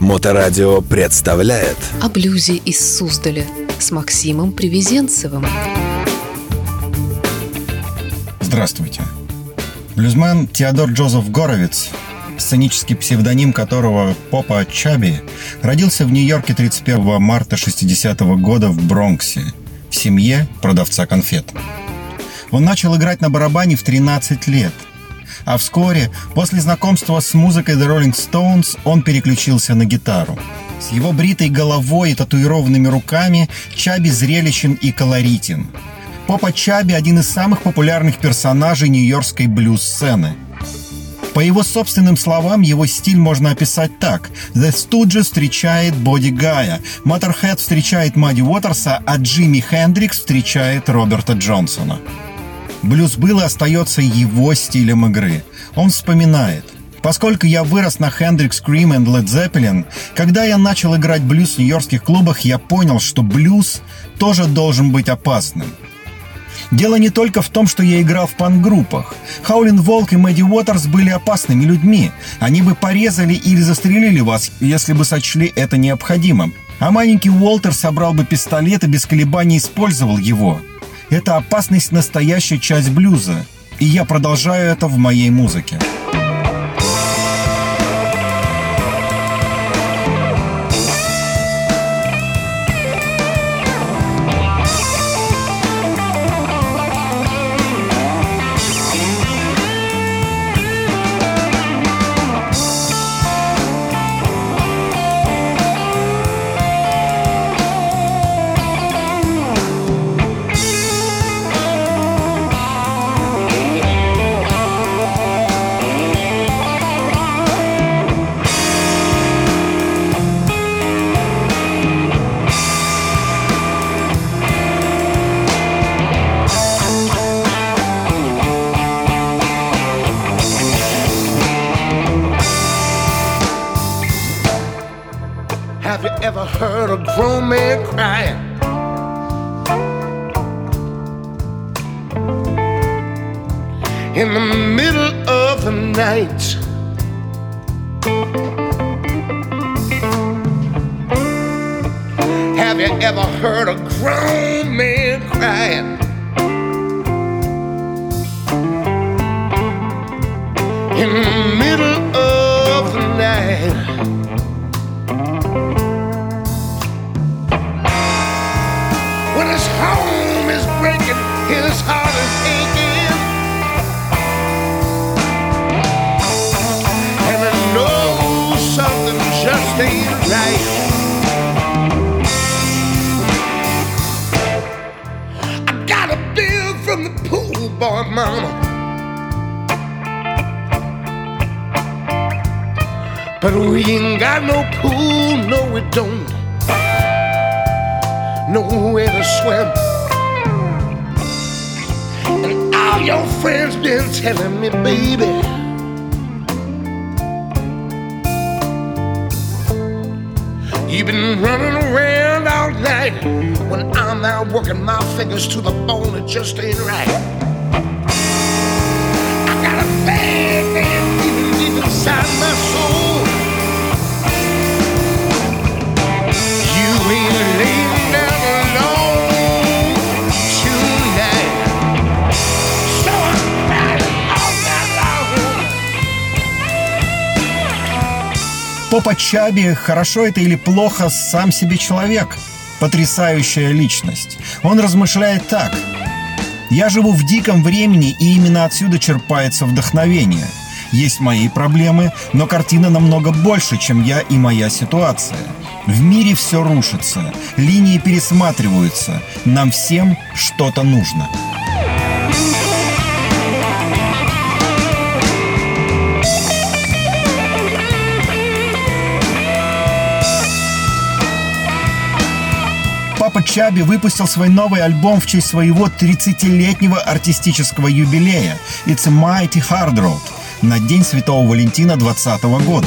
Моторадио представляет О блюзе из Суздаля с Максимом Привезенцевым. Здравствуйте. Блюзмен Теодор Джозеф Горовиц, сценический псевдоним которого Попа Чаби, родился в Нью-Йорке 31 марта 60 года в Бронксе, в семье продавца конфет. Он начал играть на барабане в 13 лет – а вскоре, после знакомства с музыкой The Rolling Stones, он переключился на гитару. С его бритой головой и татуированными руками Чаби зрелищен и колоритен. Попа Чаби – один из самых популярных персонажей нью-йоркской блюз-сцены. По его собственным словам, его стиль можно описать так. The Stooges встречает Боди Гая, Motorhead встречает Мадди Уотерса, а Джимми Хендрикс встречает Роберта Джонсона. Блюз был и остается его стилем игры. Он вспоминает. Поскольку я вырос на Hendrix, Cream и Led Zeppelin, когда я начал играть блюз в нью-йоркских клубах, я понял, что блюз тоже должен быть опасным. Дело не только в том, что я играл в панк-группах. Хаулин Волк и Мэдди Уотерс были опасными людьми. Они бы порезали или застрелили вас, если бы сочли это необходимым. А маленький Уолтер собрал бы пистолет и без колебаний использовал его. Это опасность – настоящая часть блюза, и я продолжаю это в моей музыке. Grown man crying? In the middle of the night. Have you ever heard a grown man crying? In the middle of the night. I got a bill from the pool boy, mama. But we ain't got no pool, no, we don't nowhere to swim. And all your friends been telling me, baby. You've been running around all night when I'm out working my fingers to the bone. It just ain't right. I got a bad, bad feeling deep inside my soul. Попа Чаби, хорошо это или плохо, сам себе человек. Потрясающая личность. Он размышляет так. Я живу в диком времени, и именно отсюда черпается вдохновение. Есть мои проблемы, но картина намного больше, чем я и моя ситуация. В мире все рушится, линии пересматриваются. Нам всем что-то нужно. Чаби выпустил свой новый альбом в честь своего 30-летнего артистического юбилея «It's a Mighty Hard Road» на День Святого Валентина 2020 года.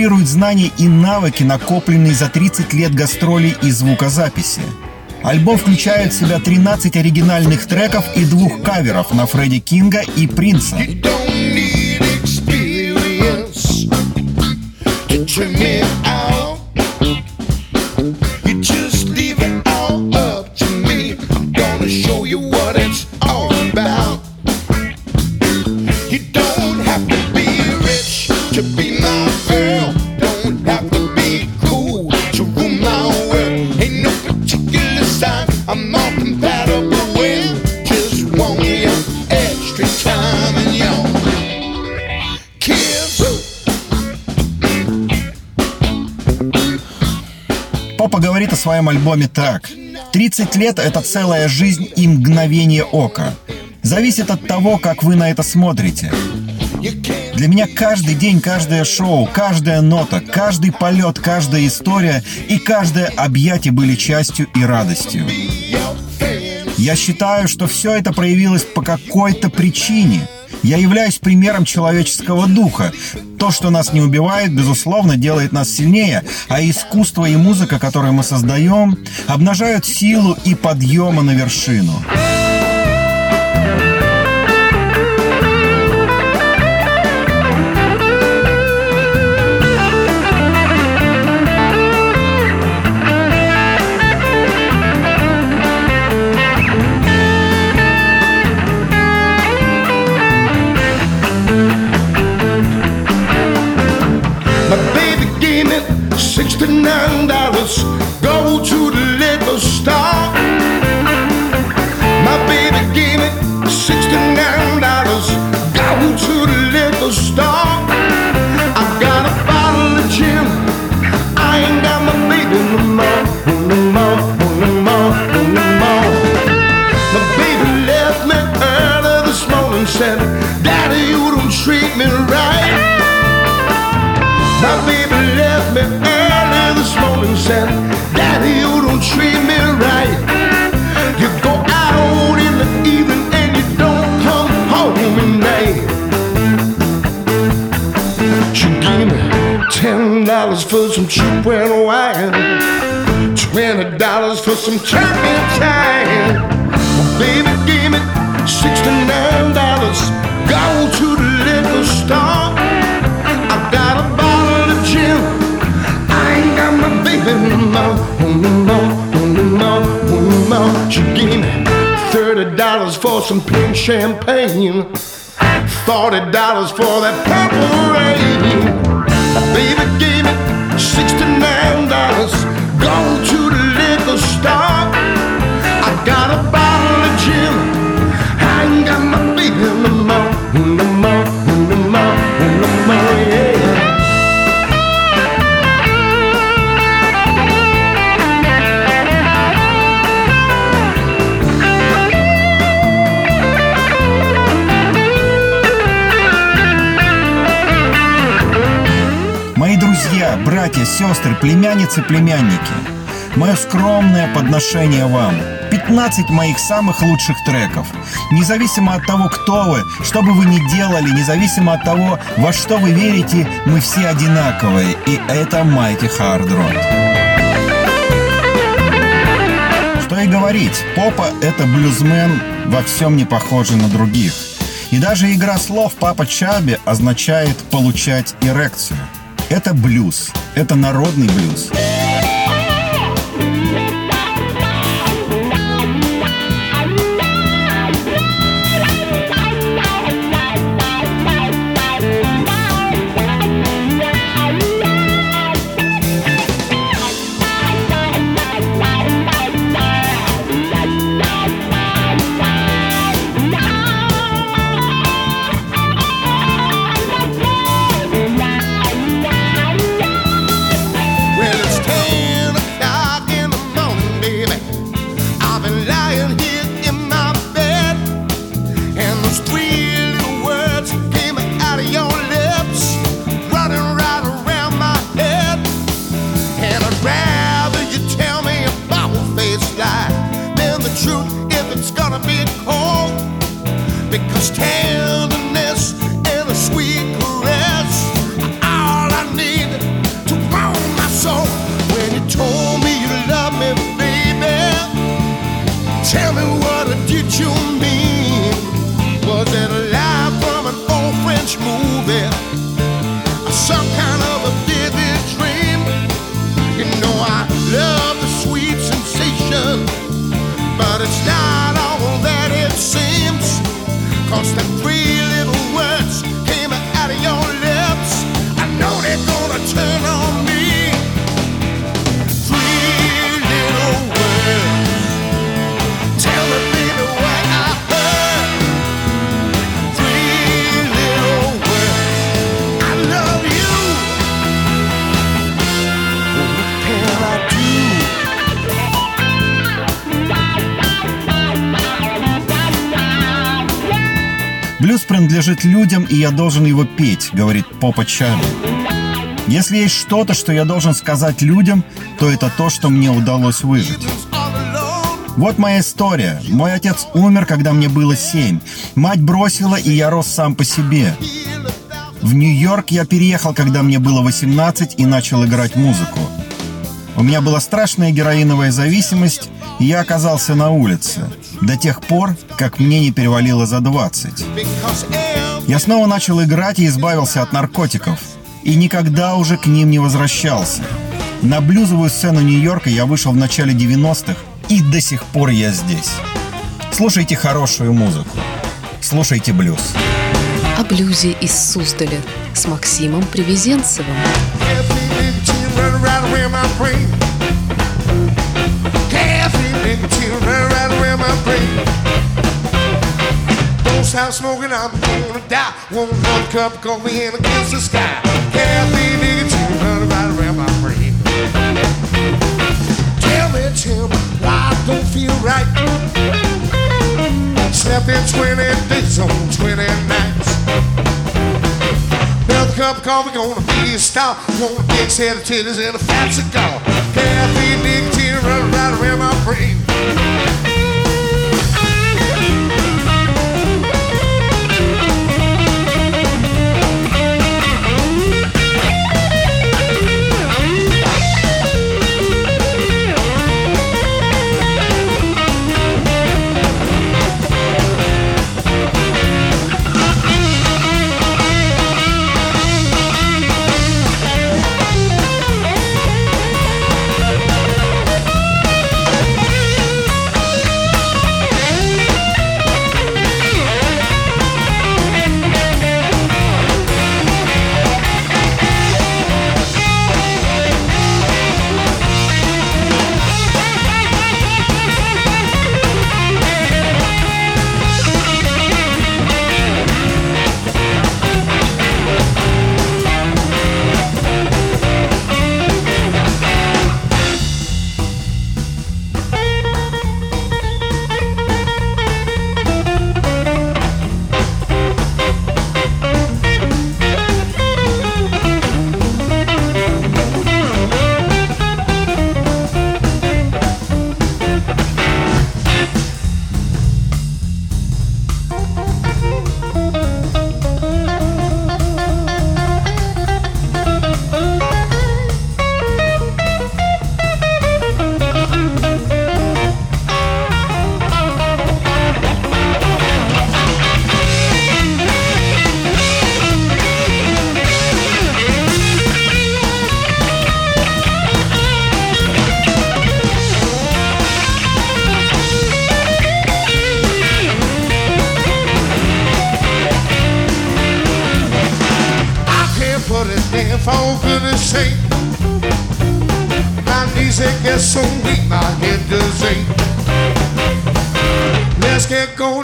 Демонстрирует знания и навыки, накопленные за 30 лет гастролей и звукозаписи. Альбом включает в себя 13 оригинальных треков и двух каверов на Фредди Кинга и Принца. You своем альбоме так. 30 лет — это целая жизнь и мгновение ока. Зависит от того, как вы на это смотрите. Для меня каждый день, каждое шоу, каждая нота, каждый полет, каждая история и каждое объятие были частью и радостью. Я считаю, что все это проявилось по какой-то причине. Я являюсь примером человеческого духа. То, что нас не убивает, безусловно, делает нас сильнее, а искусство и музыка, которые мы создаем, обнажают силу и подъема на вершину. Said, Daddy, you don't treat me right. My baby left me early this morning, said, Daddy, you don't treat me right. You go out in the evening and you don't come home at night. She gave me ten dollars for some cheap red wine, twenty dollars for some turpentine. My baby gave sixty-nine dollars. Go to the liquor store. I got a bottle of gin. I ain't got my baby no more, no more, no more, no more. She gave me thirty dollars for some pink champagne, forty dollars for that purple rain. Baby gave me друзья, братья, сестры, племянницы, племянники, мое скромное подношение вам. 15 моих самых лучших треков. Независимо от того, кто вы, что бы вы ни делали, независимо от того, во что вы верите, мы все одинаковые. И это Hard Rock. Что и говорить, Попа — это блюзмен во всем не похожий на других. И даже игра слов «Папа Чаби» означает «получать эрекцию». Это блюз, это народный блюз. Well, принадлежит людям, и я должен его петь, говорит Попа Чарли. Если есть что-то, что я должен сказать людям, то это то, что мне удалось выжить. Вот моя история. Мой отец умер, когда мне было семь. Мать бросила, и я рос сам по себе. В Нью-Йорк я переехал, когда мне было 18, и начал играть музыку. У меня была страшная героиновая зависимость, и я оказался на улице. До тех пор, как мне не перевалило за 20. Because every Я снова начал играть и избавился от наркотиков. И никогда уже к ним не возвращался. На блюзовую сцену Нью-Йорка я вышел в начале 90-х, и до сих пор я здесь. Слушайте хорошую музыку. Слушайте блюз. О блюзе из Суздаля с Максимом Привезенцевым. Nicotine, running right around my brain. Don't stop smoking, I'm gonna die. One more cup of coffee and against the sky. Caffeine, nicotine, running right around my brain. Tell me, tell me, why I don't feel right. Slept in 20 days on 20 nights. Cup of coffee gonna be a stop. Want a big set of titties and a fat cigar. Caffeine, nicotine, running right around my brain.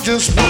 Just